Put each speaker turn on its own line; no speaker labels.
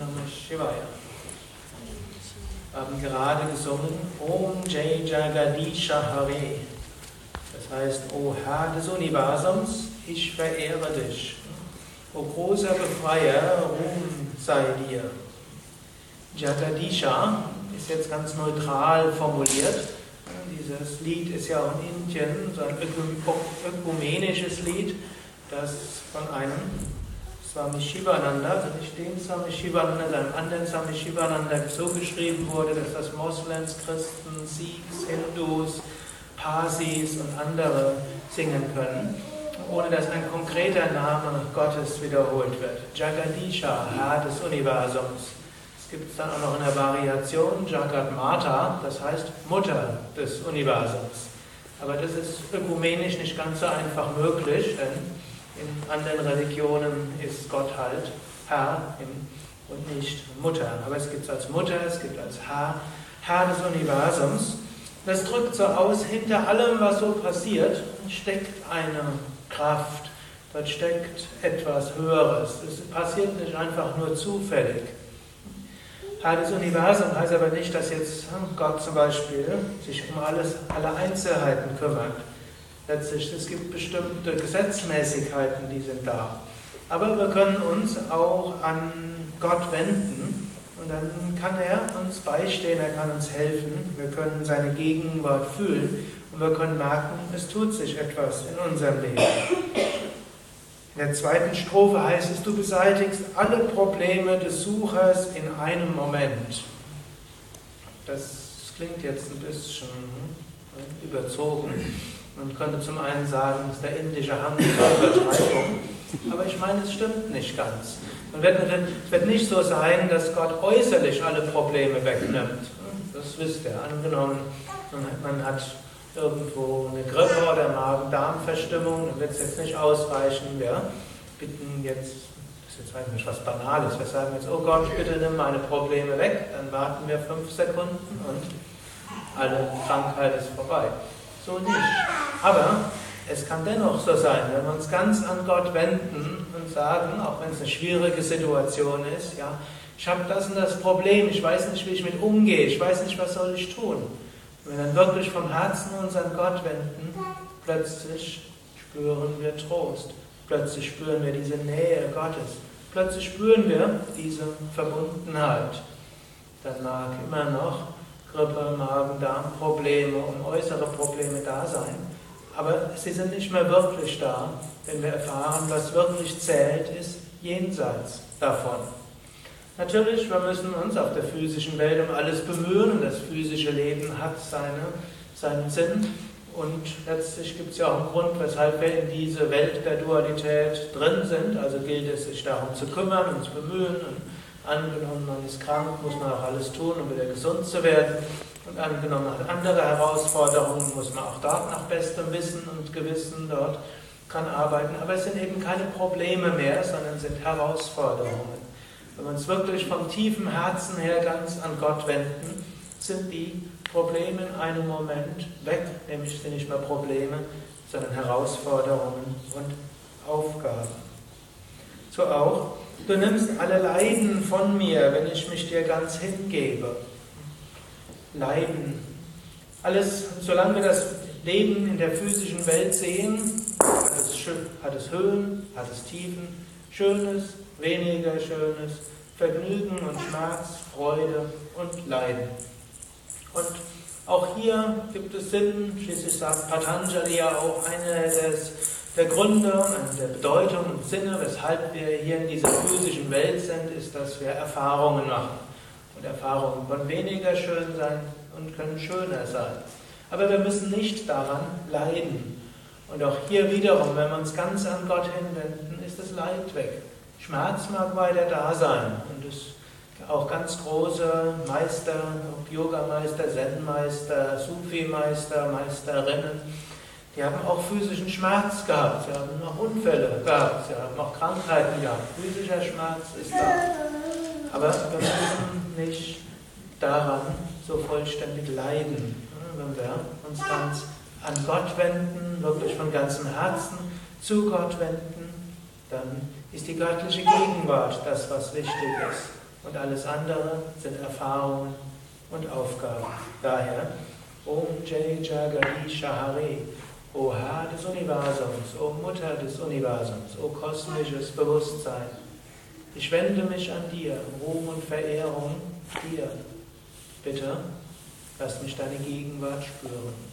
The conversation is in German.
Namah Shivaya. Wir haben gerade gesungen Om Jai Jagadisha Hare. Das heißt, O Herr des Universums, ich verehre dich. O großer Befreier, Ruhm sei dir. Jagadisha ist jetzt ganz neutral formuliert. Dieses Lied ist ja auch in Indien so ein ökumenisches Lied, das von einem Swami Shivananda, also nicht dem Swami Shivananda, sondern anderen Swami Shivananda so geschrieben wurde, dass das Moslems, Christen, Sikhs, Hindus, Parsis und andere singen können, ohne dass ein konkreter Name Gottes wiederholt wird. Jagadisha, Herr des Universums. Es gibt es dann auch noch in der Variation Jagat Mata, das heißt Mutter des Universums. Aber das ist ökumenisch nicht ganz so einfach möglich, denn in anderen Religionen ist Gott halt Herr und nicht Mutter. Aber es gibt es als Mutter, es gibt als Herr, Herr des Universums. Das drückt so aus, hinter allem, was so passiert, steckt eine Kraft. Dort steckt etwas Höheres. Es passiert nicht einfach nur zufällig. Herr des Universums heißt aber nicht, dass jetzt Gott zum Beispiel sich um alles, alle Einzelheiten kümmert letztlich, es gibt bestimmte Gesetzmäßigkeiten, die sind da. Aber wir können uns auch an Gott wenden und dann kann er uns beistehen, er kann uns helfen, wir können seine Gegenwart fühlen und wir können merken, es tut sich etwas in unserem Leben. In der zweiten Strophe heißt es, du beseitigst alle Probleme des Suchers in einem Moment. Das klingt jetzt ein bisschen überzogen. Man könnte zum einen sagen, es ist der indische Hang zur Übertreibung, aber ich meine, es stimmt nicht ganz. Es wird nicht so sein, dass Gott äußerlich alle Probleme wegnimmt. Das wisst ihr. Angenommen, man hat irgendwo eine Grippe oder Magen-Darm-Verstimmung, dann wird es jetzt nicht ausreichen. Wir bitten jetzt, das ist jetzt eigentlich was Banales, wir sagen jetzt, oh Gott, bitte nimm meine Probleme weg, dann warten wir fünf Sekunden und alle Krankheit ist vorbei. So nicht. Aber es kann dennoch so sein, wenn wir uns ganz an Gott wenden und sagen, auch wenn es eine schwierige Situation ist, ja, ich habe das und das Problem, ich weiß nicht, wie ich mit umgehe, ich weiß nicht, was soll ich tun. Wenn wir dann wirklich vom Herzen uns an Gott wenden, plötzlich spüren wir Trost, plötzlich spüren wir diese Nähe Gottes, plötzlich spüren wir diese Verbundenheit. Dann mag immer noch Grippe, Magen-Darm-Probleme und äußere Probleme da sein. Aber sie sind nicht mehr wirklich da, wenn wir erfahren, was wirklich zählt, ist jenseits davon. Natürlich, wir müssen uns auf der physischen Welt um alles bemühen und das physische Leben hat seine, seinen Sinn. Und letztlich gibt es ja auch einen Grund, weshalb wir in diese Welt der Dualität drin sind. Also gilt es, sich darum zu kümmern und zu bemühen und Angenommen, man ist krank, muss man auch alles tun, um wieder gesund zu werden. Und angenommen, man hat andere Herausforderungen, muss man auch dort nach bestem Wissen und Gewissen dort dran arbeiten. Aber es sind eben keine Probleme mehr, sondern sind Herausforderungen. Wenn wir uns wirklich vom tiefen Herzen her ganz an Gott wenden, sind die Probleme in einem Moment weg, nämlich sind nicht mehr Probleme, sondern Herausforderungen und Aufgaben. So auch Du nimmst alle Leiden von mir, wenn ich mich dir ganz hingebe. Leiden. Alles, solange wir das Leben in der physischen Welt sehen, hat es, hat es Höhen, hat es Tiefen, Schönes, weniger Schönes, Vergnügen und Schmerz, Freude und Leiden. Und auch hier gibt es Sinn, schließlich sagt Patanjali ja auch, eine des der Gründe und der Bedeutung und Sinne, weshalb wir hier in dieser physischen Welt sind, ist, dass wir Erfahrungen machen. Und Erfahrungen können weniger schön sein und können schöner sein. Aber wir müssen nicht daran leiden. Und auch hier wiederum, wenn wir uns ganz an Gott hinwenden, ist das Leid weg. Schmerz mag weiter da sein. Und es auch ganz große Meister, Yogameister, Zen-Meister, Sufi-Meister, Meisterinnen, die haben auch physischen Schmerz gehabt, sie haben auch Unfälle gehabt, sie haben auch Krankheiten gehabt. Physischer Schmerz ist da. Aber wir müssen nicht daran so vollständig leiden. Wenn wir uns ganz an Gott wenden, wirklich von ganzem Herzen zu Gott wenden, dann ist die göttliche Gegenwart das, was wichtig ist. und alles andere sind Erfahrungen und Aufgaben. Daher, Om Jai Jagadish Hare, O Herr des Universums, O Mutter des Universums, O kosmisches Bewusstsein, ich wende mich an dir, Ruhm und Verehrung dir. Bitte, lass mich deine Gegenwart spüren.